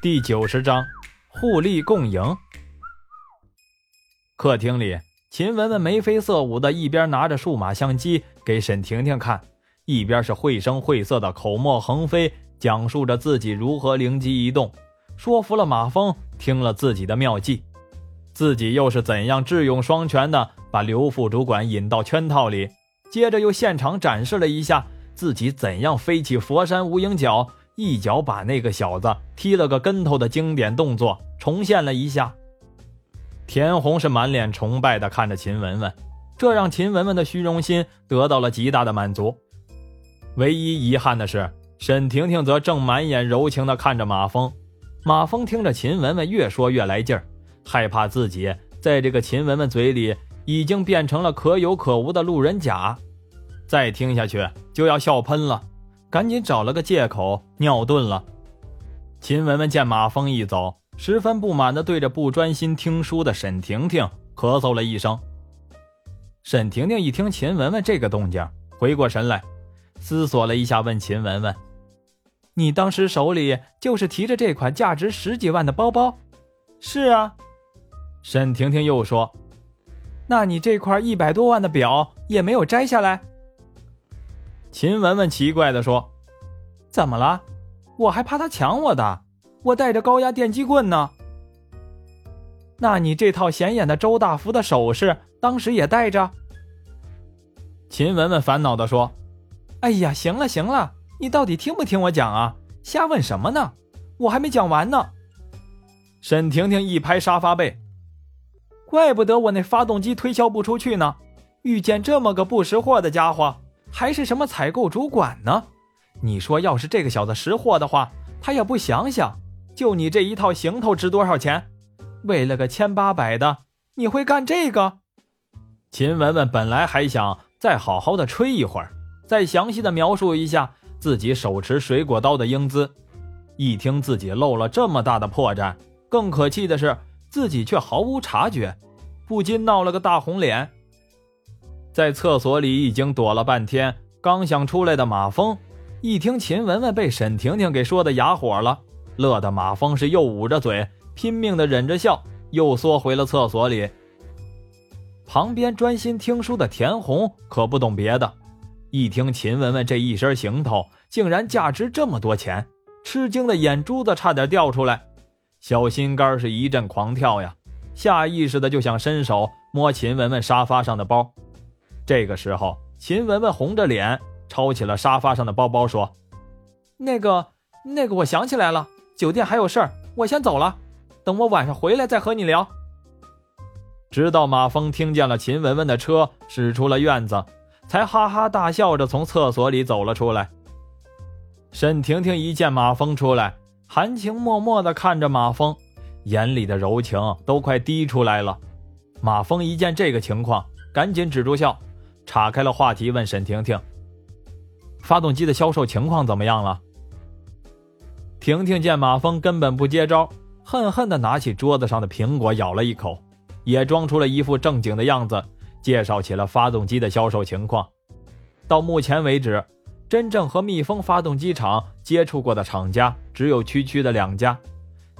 第九十章，互利共赢。客厅里，秦雯雯眉飞色舞的，一边拿着数码相机给沈婷婷看，一边是绘声绘色的口沫横飞，讲述着自己如何灵机一动，说服了马峰听了自己的妙计，自己又是怎样智勇双全的把刘副主管引到圈套里，接着又现场展示了一下自己怎样飞起佛山无影脚。一脚把那个小子踢了个跟头的经典动作重现了一下。田红是满脸崇拜的看着秦雯雯，这让秦雯雯的虚荣心得到了极大的满足。唯一遗憾的是，沈婷婷则正满眼柔情的看着马峰。马峰听着秦雯雯越说越来劲儿，害怕自己在这个秦雯雯嘴里已经变成了可有可无的路人甲，再听下去就要笑喷了。赶紧找了个借口尿遁了。秦雯雯见马峰一走，十分不满地对着不专心听书的沈婷婷咳嗽了一声。沈婷婷一听秦雯雯这个动静，回过神来，思索了一下，问秦雯雯：“你当时手里就是提着这款价值十几万的包包？”“是啊。”沈婷婷又说：“那你这块一百多万的表也没有摘下来？”秦雯雯奇怪地说：“怎么了？我还怕他抢我的？我带着高压电击棍呢。那你这套显眼的周大福的首饰，当时也带着？”秦雯雯烦恼地说：“哎呀，行了行了，你到底听不听我讲啊？瞎问什么呢？我还没讲完呢。”沈婷婷一拍沙发背：“怪不得我那发动机推销不出去呢，遇见这么个不识货的家伙。”还是什么采购主管呢？你说，要是这个小子识货的话，他也不想想，就你这一套行头值多少钱？为了个千八百的，你会干这个？秦雯雯本来还想再好好的吹一会儿，再详细的描述一下自己手持水果刀的英姿，一听自己露了这么大的破绽，更可气的是自己却毫无察觉，不禁闹了个大红脸。在厕所里已经躲了半天，刚想出来的马蜂，一听秦雯雯被沈婷婷给说的哑火了，乐得马蜂是又捂着嘴，拼命的忍着笑，又缩回了厕所里。旁边专心听书的田红可不懂别的，一听秦雯雯这一身行头竟然价值这么多钱，吃惊的眼珠子差点掉出来，小心肝是一阵狂跳呀，下意识的就想伸手摸秦雯雯沙发上的包。这个时候，秦雯雯红着脸抄起了沙发上的包包，说：“那个，那个，我想起来了，酒店还有事儿，我先走了。等我晚上回来再和你聊。”直到马峰听见了秦雯雯的车驶出了院子，才哈哈大笑着从厕所里走了出来。沈婷婷一见马峰出来，含情脉脉地看着马峰，眼里的柔情都快滴出来了。马峰一见这个情况，赶紧止住笑。岔开了话题，问沈婷婷：“发动机的销售情况怎么样了？”婷婷见马峰根本不接招，恨恨地拿起桌子上的苹果咬了一口，也装出了一副正经的样子，介绍起了发动机的销售情况。到目前为止，真正和蜜蜂发动机厂接触过的厂家只有区区的两家，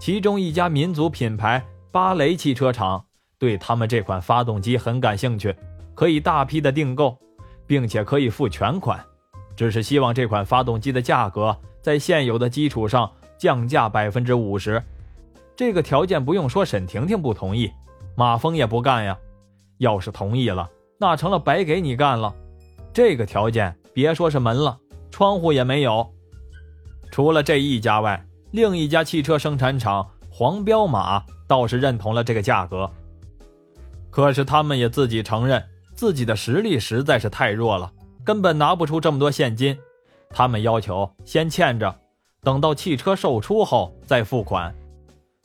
其中一家民族品牌巴雷汽车厂对他们这款发动机很感兴趣。可以大批的订购，并且可以付全款，只是希望这款发动机的价格在现有的基础上降价百分之五十。这个条件不用说，沈婷婷不同意，马峰也不干呀。要是同意了，那成了白给你干了。这个条件别说是门了，窗户也没有。除了这一家外，另一家汽车生产厂黄彪马倒是认同了这个价格，可是他们也自己承认。自己的实力实在是太弱了，根本拿不出这么多现金。他们要求先欠着，等到汽车售出后再付款。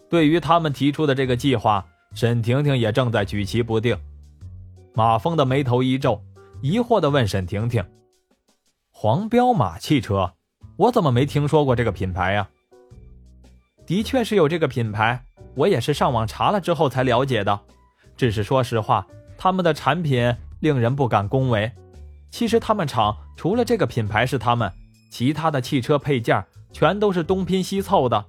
对于他们提出的这个计划，沈婷婷也正在举棋不定。马峰的眉头一皱，疑惑地问沈婷婷：“黄标马汽车，我怎么没听说过这个品牌呀？”的确是有这个品牌，我也是上网查了之后才了解的。只是说实话。他们的产品令人不敢恭维。其实他们厂除了这个品牌是他们，其他的汽车配件全都是东拼西凑的。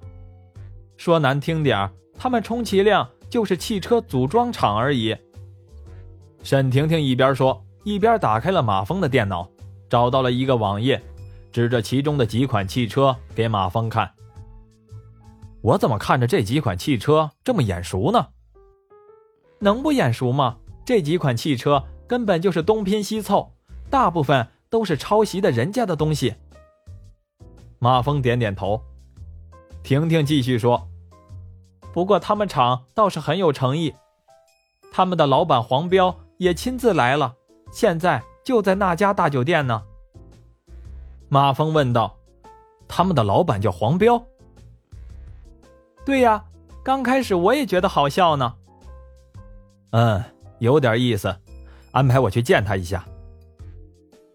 说难听点他们充其量就是汽车组装厂而已。沈婷婷一边说，一边打开了马峰的电脑，找到了一个网页，指着其中的几款汽车给马峰看。我怎么看着这几款汽车这么眼熟呢？能不眼熟吗？这几款汽车根本就是东拼西凑，大部分都是抄袭的人家的东西。马峰点点头。婷婷继续说：“不过他们厂倒是很有诚意，他们的老板黄彪也亲自来了，现在就在那家大酒店呢。”马峰问道：“他们的老板叫黄彪？”对呀，刚开始我也觉得好笑呢。嗯，有点意思，安排我去见他一下。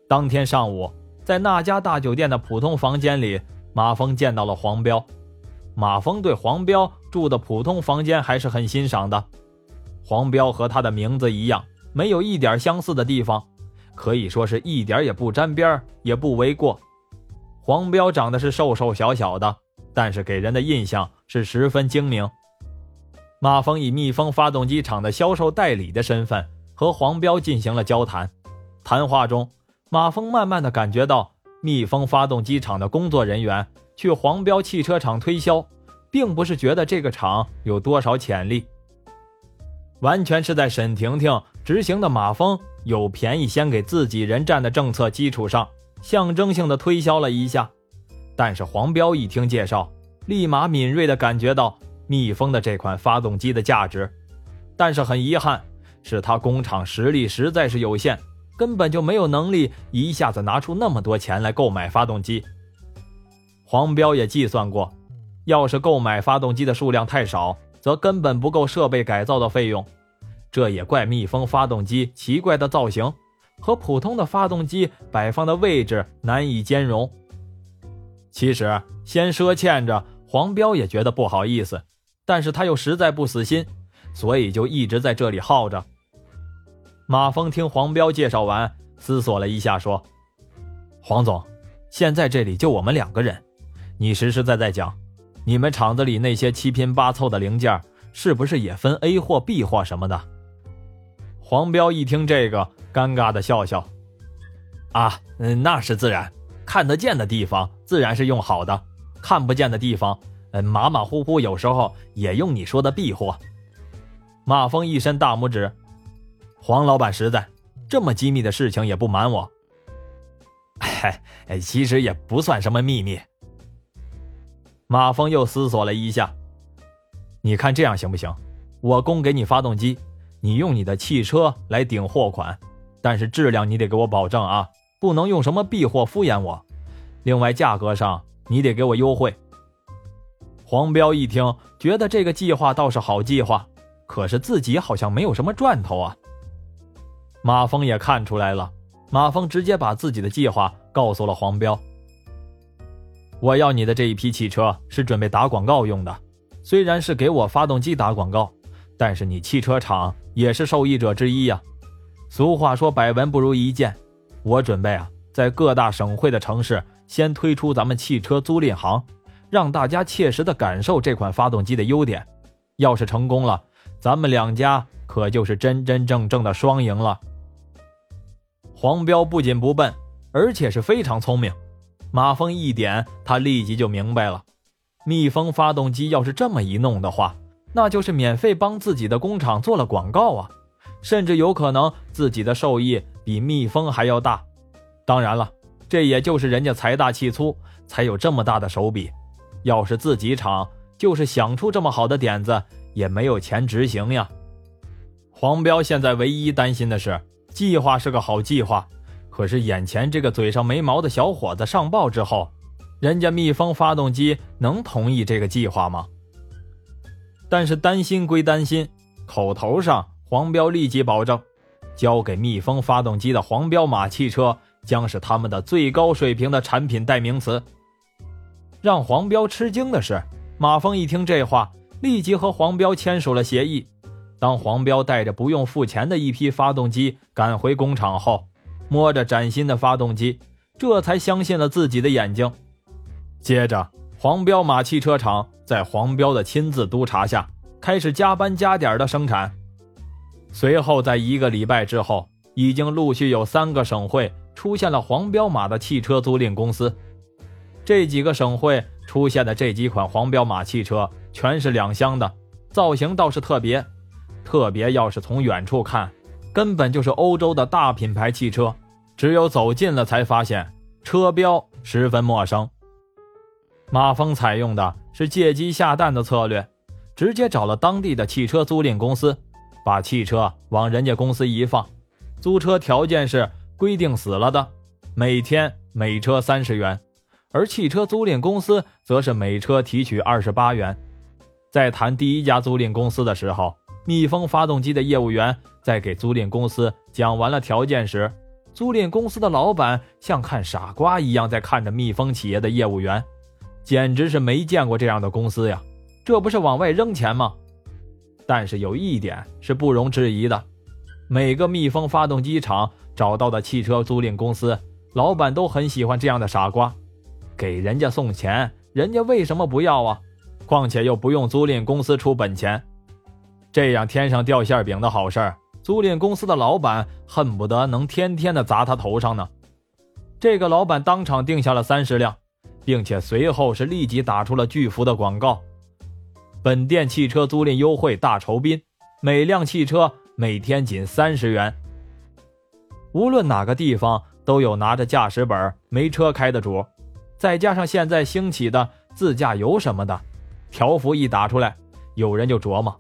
当天上午，在那家大酒店的普通房间里，马峰见到了黄彪。马峰对黄彪住的普通房间还是很欣赏的。黄彪和他的名字一样，没有一点相似的地方，可以说是一点也不沾边，也不为过。黄彪长得是瘦瘦小小的。但是给人的印象是十分精明。马峰以蜜蜂发动机厂的销售代理的身份和黄彪进行了交谈。谈话中，马峰慢慢的感觉到，蜜蜂发动机厂的工作人员去黄彪汽车厂推销，并不是觉得这个厂有多少潜力，完全是在沈婷婷执行的马峰有便宜先给自己人占的政策基础上，象征性的推销了一下。但是黄彪一听介绍，立马敏锐的感觉到蜜蜂的这款发动机的价值。但是很遗憾，是他工厂实力实在是有限，根本就没有能力一下子拿出那么多钱来购买发动机。黄彪也计算过，要是购买发动机的数量太少，则根本不够设备改造的费用。这也怪蜜蜂发动机奇怪的造型，和普通的发动机摆放的位置难以兼容。其实，先赊欠着，黄彪也觉得不好意思，但是他又实在不死心，所以就一直在这里耗着。马峰听黄彪介绍完，思索了一下，说：“黄总，现在这里就我们两个人，你实实在在讲，你们厂子里那些七拼八凑的零件，是不是也分 A 货、B 货什么的？”黄彪一听这个，尴尬的笑笑：“啊，嗯，那是自然。”看得见的地方自然是用好的，看不见的地方，嗯，马马虎虎，有时候也用你说的 B 货。马峰一伸大拇指，黄老板实在，这么机密的事情也不瞒我。哎，其实也不算什么秘密。马峰又思索了一下，你看这样行不行？我供给你发动机，你用你的汽车来顶货款，但是质量你得给我保证啊。不能用什么 B 货敷衍我，另外价格上你得给我优惠。黄彪一听，觉得这个计划倒是好计划，可是自己好像没有什么赚头啊。马峰也看出来了，马峰直接把自己的计划告诉了黄彪。我要你的这一批汽车是准备打广告用的，虽然是给我发动机打广告，但是你汽车厂也是受益者之一呀。俗话说，百闻不如一见。我准备啊，在各大省会的城市先推出咱们汽车租赁行，让大家切实的感受这款发动机的优点。要是成功了，咱们两家可就是真真正正的双赢了。黄彪不仅不笨，而且是非常聪明。马蜂一点，他立即就明白了：蜜蜂发动机要是这么一弄的话，那就是免费帮自己的工厂做了广告啊，甚至有可能自己的受益。比蜜蜂还要大，当然了，这也就是人家财大气粗，才有这么大的手笔。要是自己厂，就是想出这么好的点子，也没有钱执行呀。黄彪现在唯一担心的是，计划是个好计划，可是眼前这个嘴上没毛的小伙子上报之后，人家蜜蜂发动机能同意这个计划吗？但是担心归担心，口头上黄彪立即保证。交给蜜蜂发动机的黄彪马汽车将是他们的最高水平的产品代名词。让黄彪吃惊的是，马峰一听这话，立即和黄彪签署了协议。当黄彪带着不用付钱的一批发动机赶回工厂后，摸着崭新的发动机，这才相信了自己的眼睛。接着，黄彪马汽车厂在黄彪的亲自督查下，开始加班加点的生产。随后，在一个礼拜之后，已经陆续有三个省会出现了黄彪马的汽车租赁公司。这几个省会出现的这几款黄标马汽车，全是两厢的，造型倒是特别。特别要是从远处看，根本就是欧洲的大品牌汽车，只有走近了才发现车标十分陌生。马峰采用的是借鸡下蛋的策略，直接找了当地的汽车租赁公司。把汽车往人家公司一放，租车条件是规定死了的，每天每车三十元，而汽车租赁公司则是每车提取二十八元。在谈第一家租赁公司的时候，蜜蜂发动机的业务员在给租赁公司讲完了条件时，租赁公司的老板像看傻瓜一样在看着蜜蜂企业的业务员，简直是没见过这样的公司呀！这不是往外扔钱吗？但是有一点是不容置疑的，每个蜜蜂发动机厂找到的汽车租赁公司老板都很喜欢这样的傻瓜，给人家送钱，人家为什么不要啊？况且又不用租赁公司出本钱，这样天上掉馅饼的好事儿，租赁公司的老板恨不得能天天的砸他头上呢。这个老板当场定下了三十辆，并且随后是立即打出了巨幅的广告。本店汽车租赁优惠大酬宾，每辆汽车每天仅三十元。无论哪个地方都有拿着驾驶本没车开的主，再加上现在兴起的自驾游什么的，条幅一打出来，有人就琢磨：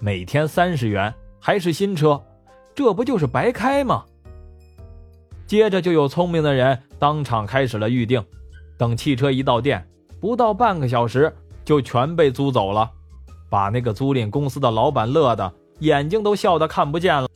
每天三十元还是新车，这不就是白开吗？接着就有聪明的人当场开始了预定，等汽车一到店，不到半个小时就全被租走了。把那个租赁公司的老板乐的眼睛都笑得看不见了。